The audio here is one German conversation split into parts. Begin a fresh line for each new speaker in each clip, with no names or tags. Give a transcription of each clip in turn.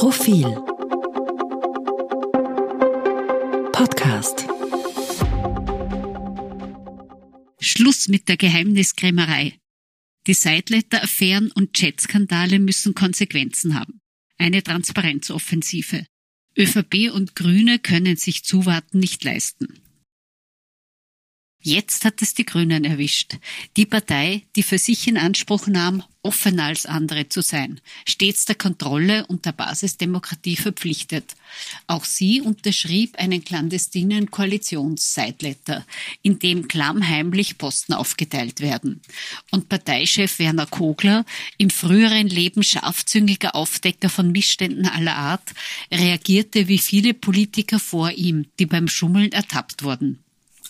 Profil Podcast
Schluss mit der Geheimniskrämerei. Die Seidletter-Affären und Chatskandale müssen Konsequenzen haben. Eine Transparenzoffensive. ÖVP und Grüne können sich Zuwarten nicht leisten. Jetzt hat es die Grünen erwischt. Die Partei, die für sich in Anspruch nahm, offener als andere zu sein, stets der Kontrolle und der Basisdemokratie verpflichtet. Auch sie unterschrieb einen clandestinen Koalitionsseitletter, in dem klammheimlich Posten aufgeteilt werden. Und Parteichef Werner Kogler, im früheren Leben scharfzüngiger Aufdecker von Missständen aller Art, reagierte wie viele Politiker vor ihm, die beim Schummeln ertappt wurden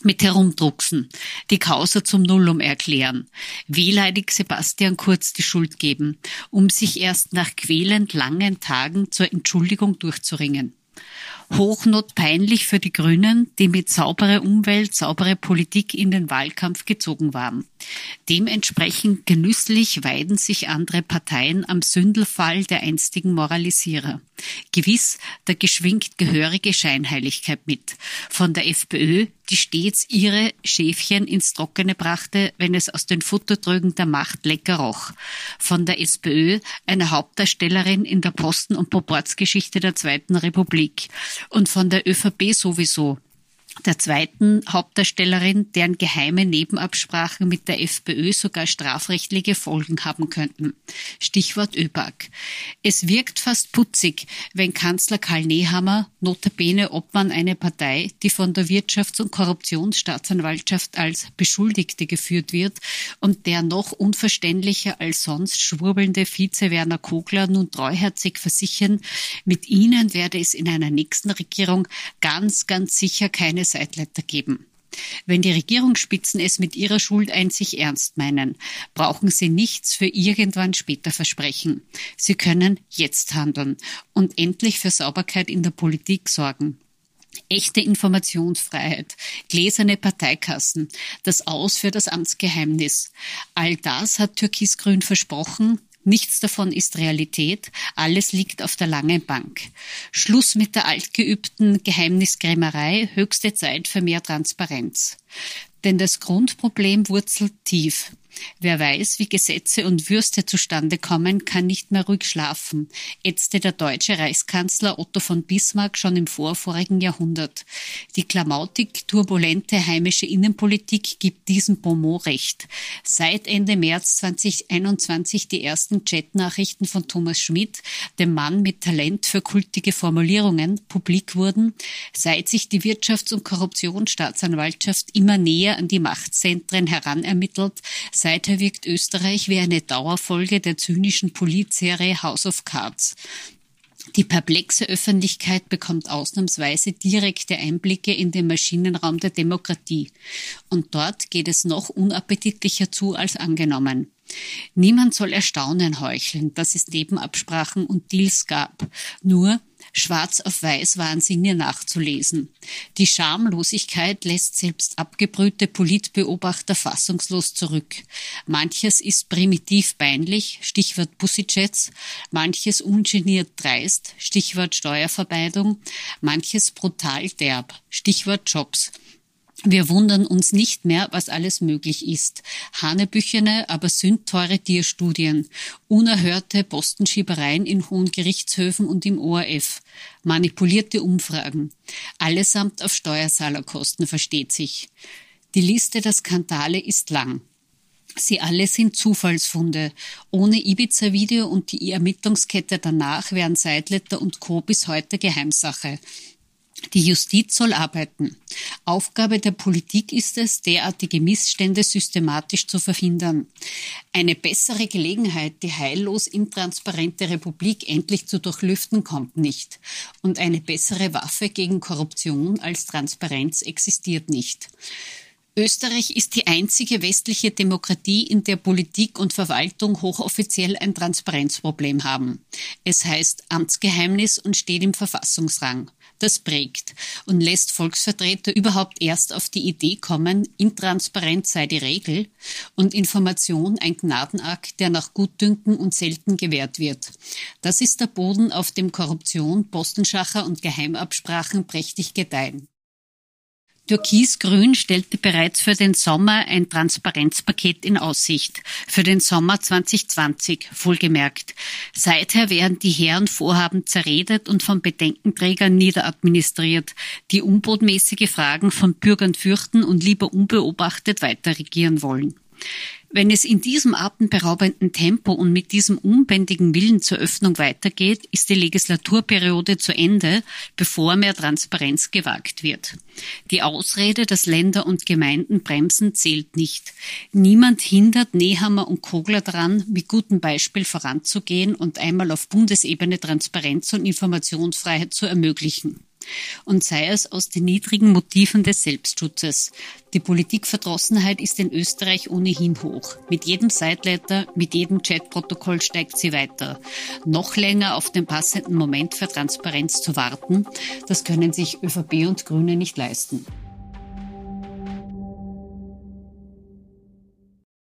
mit Herumdrucksen, die Causa zum Nullum erklären, wehleidig Sebastian Kurz die Schuld geben, um sich erst nach quälend langen Tagen zur Entschuldigung durchzuringen. Hochnotpeinlich für die Grünen, die mit saubere Umwelt, saubere Politik in den Wahlkampf gezogen waren. Dementsprechend genüsslich weiden sich andere Parteien am Sündelfall der einstigen Moralisierer. Gewiss, da geschwingt gehörige Scheinheiligkeit mit. Von der FPÖ, die stets ihre Schäfchen ins Trockene brachte, wenn es aus den Futtertrögen der Macht lecker roch. Von der SPÖ, eine Hauptdarstellerin in der Posten- und Proportsgeschichte der Zweiten Republik. Und von der ÖVP sowieso, der zweiten Hauptdarstellerin, deren geheime Nebenabsprachen mit der FPÖ sogar strafrechtliche Folgen haben könnten. Stichwort ÖBAG. Es wirkt fast putzig, wenn Kanzler Karl Nehammer, notabene Obmann einer Partei, die von der Wirtschafts- und Korruptionsstaatsanwaltschaft als Beschuldigte geführt wird und der noch unverständlicher als sonst schwurbelnde Vize Werner Kogler nun treuherzig versichern, mit ihnen werde es in einer nächsten Regierung ganz, ganz sicher keine Seitleiter geben. Wenn die Regierungsspitzen es mit ihrer Schuld einzig ernst meinen, brauchen sie nichts für irgendwann später versprechen. Sie können jetzt handeln und endlich für Sauberkeit in der Politik sorgen. Echte Informationsfreiheit, gläserne Parteikassen, das Aus für das Amtsgeheimnis. All das hat Türkisgrün versprochen, Nichts davon ist Realität, alles liegt auf der langen Bank. Schluss mit der altgeübten Geheimniskrämerei, höchste Zeit für mehr Transparenz. Denn das Grundproblem wurzelt tief. Wer weiß, wie Gesetze und Würste zustande kommen, kann nicht mehr ruhig schlafen, ätzte der deutsche Reichskanzler Otto von Bismarck schon im vorvorigen Jahrhundert. Die klamautig turbulente heimische Innenpolitik gibt diesem Beaumont recht. Seit Ende März 2021 die ersten Chatnachrichten von Thomas Schmidt, dem Mann mit Talent für kultige Formulierungen, publik wurden, seit sich die Wirtschafts- und Korruptionsstaatsanwaltschaft immer näher an die Machtzentren heranermittelt, Seither wirkt Österreich wie eine Dauerfolge der zynischen Politserie House of Cards. Die perplexe Öffentlichkeit bekommt ausnahmsweise direkte Einblicke in den Maschinenraum der Demokratie. Und dort geht es noch unappetitlicher zu als angenommen. Niemand soll Erstaunen heucheln, dass es Nebenabsprachen und Deals gab. Nur schwarz auf weiß waren mir nachzulesen. Die Schamlosigkeit lässt selbst abgebrühte Politbeobachter fassungslos zurück. Manches ist primitiv peinlich, Stichwort Pussyjets, manches ungeniert dreist, Stichwort Steuervermeidung, manches brutal derb, Stichwort Jobs. Wir wundern uns nicht mehr, was alles möglich ist. Hanebüchene, aber sündteure Tierstudien, unerhörte Postenschiebereien in hohen Gerichtshöfen und im ORF, manipulierte Umfragen, allesamt auf Steuerzahlerkosten, versteht sich. Die Liste der Skandale ist lang. Sie alle sind Zufallsfunde. Ohne Ibiza-Video und die Ermittlungskette danach wären Seidletter und Co. bis heute Geheimsache. Die Justiz soll arbeiten. Aufgabe der Politik ist es, derartige Missstände systematisch zu verhindern. Eine bessere Gelegenheit, die heillos intransparente Republik endlich zu durchlüften, kommt nicht. Und eine bessere Waffe gegen Korruption als Transparenz existiert nicht. Österreich ist die einzige westliche Demokratie, in der Politik und Verwaltung hochoffiziell ein Transparenzproblem haben. Es heißt Amtsgeheimnis und steht im Verfassungsrang. Das prägt und lässt Volksvertreter überhaupt erst auf die Idee kommen, Intransparenz sei die Regel und Information ein Gnadenakt, der nach Gutdünken und selten gewährt wird. Das ist der Boden, auf dem Korruption, Postenschacher und Geheimabsprachen prächtig gedeihen. Türkis-Grün stellte bereits für den Sommer ein Transparenzpaket in Aussicht. Für den Sommer 2020, wohlgemerkt. Seither werden die Herren Vorhaben zerredet und von Bedenkenträgern niederadministriert, die unbotmäßige Fragen von Bürgern fürchten und lieber unbeobachtet weiter regieren wollen. Wenn es in diesem atemberaubenden Tempo und mit diesem unbändigen Willen zur Öffnung weitergeht, ist die Legislaturperiode zu Ende, bevor mehr Transparenz gewagt wird. Die Ausrede, dass Länder und Gemeinden bremsen, zählt nicht. Niemand hindert Nehammer und Kogler daran, mit gutem Beispiel voranzugehen und einmal auf Bundesebene Transparenz und Informationsfreiheit zu ermöglichen und sei es aus den niedrigen Motiven des Selbstschutzes. Die Politikverdrossenheit ist in Österreich ohnehin hoch. Mit jedem Sideletter, mit jedem Chatprotokoll steigt sie weiter. Noch länger auf den passenden Moment für Transparenz zu warten, das können sich ÖVP und Grüne nicht leisten.